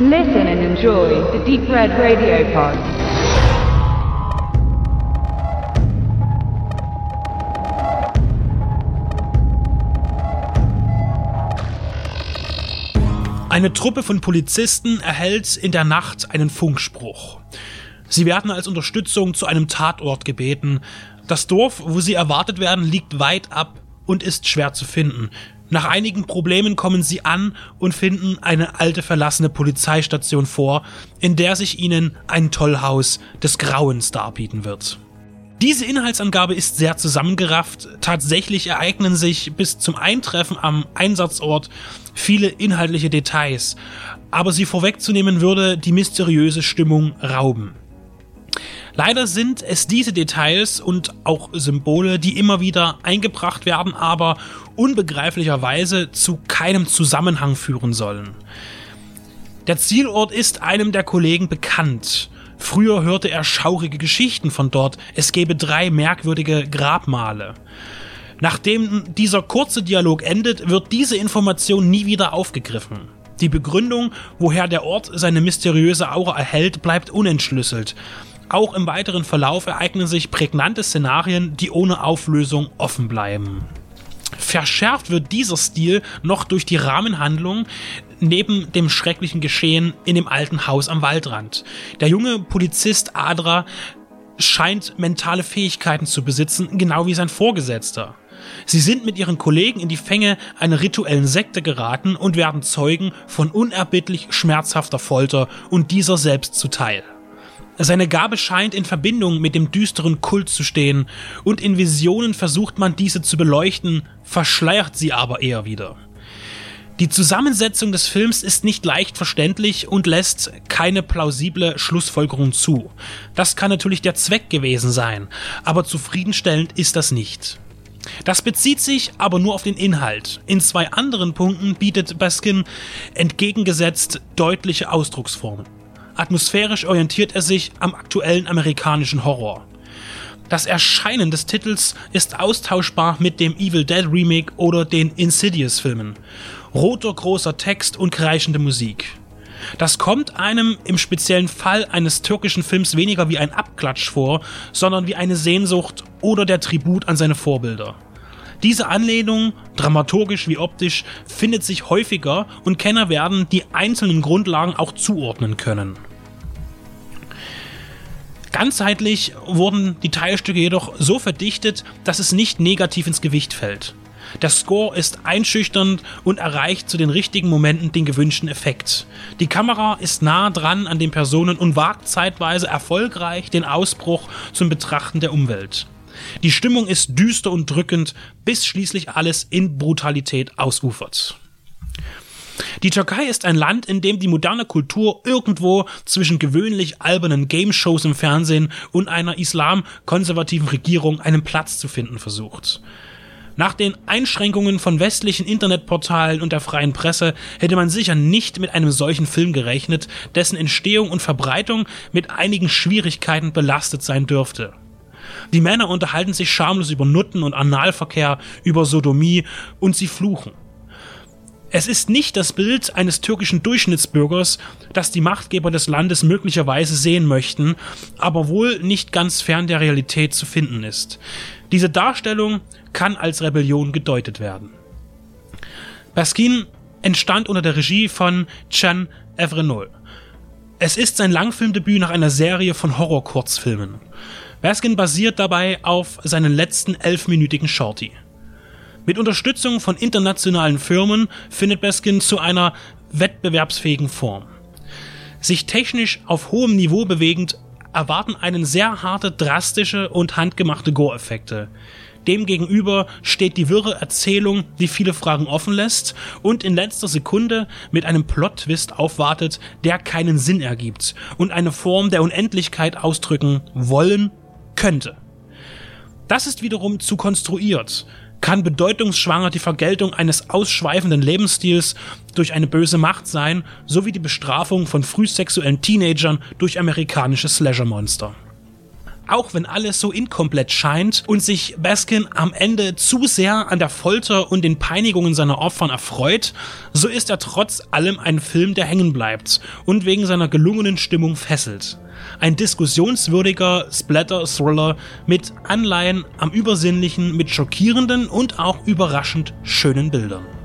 Listen and enjoy the Deep Red Radio Pod. Eine Truppe von Polizisten erhält in der Nacht einen Funkspruch. Sie werden als Unterstützung zu einem Tatort gebeten. Das Dorf, wo sie erwartet werden, liegt weit ab und ist schwer zu finden. Nach einigen Problemen kommen sie an und finden eine alte verlassene Polizeistation vor, in der sich ihnen ein Tollhaus des Grauens darbieten wird. Diese Inhaltsangabe ist sehr zusammengerafft. Tatsächlich ereignen sich bis zum Eintreffen am Einsatzort viele inhaltliche Details, aber sie vorwegzunehmen würde die mysteriöse Stimmung rauben. Leider sind es diese Details und auch Symbole, die immer wieder eingebracht werden, aber unbegreiflicherweise zu keinem Zusammenhang führen sollen. Der Zielort ist einem der Kollegen bekannt. Früher hörte er schaurige Geschichten von dort. Es gäbe drei merkwürdige Grabmale. Nachdem dieser kurze Dialog endet, wird diese Information nie wieder aufgegriffen. Die Begründung, woher der Ort seine mysteriöse Aura erhält, bleibt unentschlüsselt. Auch im weiteren Verlauf ereignen sich prägnante Szenarien, die ohne Auflösung offen bleiben. Verschärft wird dieser Stil noch durch die Rahmenhandlung neben dem schrecklichen Geschehen in dem alten Haus am Waldrand. Der junge Polizist Adra scheint mentale Fähigkeiten zu besitzen, genau wie sein Vorgesetzter. Sie sind mit ihren Kollegen in die Fänge einer rituellen Sekte geraten und werden Zeugen von unerbittlich schmerzhafter Folter und dieser selbst zuteil. Seine Gabe scheint in Verbindung mit dem düsteren Kult zu stehen, und in Visionen versucht man diese zu beleuchten, verschleiert sie aber eher wieder. Die Zusammensetzung des Films ist nicht leicht verständlich und lässt keine plausible Schlussfolgerung zu. Das kann natürlich der Zweck gewesen sein, aber zufriedenstellend ist das nicht. Das bezieht sich aber nur auf den Inhalt. In zwei anderen Punkten bietet Baskin entgegengesetzt deutliche Ausdrucksformen. Atmosphärisch orientiert er sich am aktuellen amerikanischen Horror. Das Erscheinen des Titels ist austauschbar mit dem Evil Dead Remake oder den Insidious Filmen. Roter großer Text und kreischende Musik. Das kommt einem im speziellen Fall eines türkischen Films weniger wie ein Abklatsch vor, sondern wie eine Sehnsucht oder der Tribut an seine Vorbilder. Diese Anlehnung, dramaturgisch wie optisch, findet sich häufiger und Kenner werden die einzelnen Grundlagen auch zuordnen können. Ganzheitlich wurden die Teilstücke jedoch so verdichtet, dass es nicht negativ ins Gewicht fällt. Der Score ist einschüchternd und erreicht zu den richtigen Momenten den gewünschten Effekt. Die Kamera ist nah dran an den Personen und wagt zeitweise erfolgreich den Ausbruch zum Betrachten der Umwelt. Die Stimmung ist düster und drückend, bis schließlich alles in Brutalität ausufert. Die Türkei ist ein Land, in dem die moderne Kultur irgendwo zwischen gewöhnlich albernen Game-Shows im Fernsehen und einer islamkonservativen Regierung einen Platz zu finden versucht. Nach den Einschränkungen von westlichen Internetportalen und der freien Presse hätte man sicher nicht mit einem solchen Film gerechnet, dessen Entstehung und Verbreitung mit einigen Schwierigkeiten belastet sein dürfte. Die Männer unterhalten sich schamlos über Nutten und Analverkehr, über Sodomie und sie fluchen. Es ist nicht das Bild eines türkischen Durchschnittsbürgers, das die Machtgeber des Landes möglicherweise sehen möchten, aber wohl nicht ganz fern der Realität zu finden ist. Diese Darstellung kann als Rebellion gedeutet werden. Baskin entstand unter der Regie von Chan Evrenol. Es ist sein Langfilmdebüt nach einer Serie von Horror-Kurzfilmen. Baskin basiert dabei auf seinen letzten elfminütigen Shorty. Mit Unterstützung von internationalen Firmen findet Baskin zu einer wettbewerbsfähigen Form. Sich technisch auf hohem Niveau bewegend erwarten einen sehr harte, drastische und handgemachte Gore-Effekte. Demgegenüber steht die wirre Erzählung, die viele Fragen offen lässt und in letzter Sekunde mit einem Plot-Twist aufwartet, der keinen Sinn ergibt und eine Form der Unendlichkeit ausdrücken wollen könnte. Das ist wiederum zu konstruiert, kann bedeutungsschwanger die Vergeltung eines ausschweifenden Lebensstils durch eine böse Macht sein, sowie die Bestrafung von frühsexuellen Teenagern durch amerikanische Slasher-Monster. Auch wenn alles so inkomplett scheint und sich Baskin am Ende zu sehr an der Folter und den Peinigungen seiner Opfern erfreut, so ist er trotz allem ein Film, der hängen bleibt und wegen seiner gelungenen Stimmung fesselt. Ein diskussionswürdiger Splatter-Thriller mit Anleihen am Übersinnlichen, mit schockierenden und auch überraschend schönen Bildern.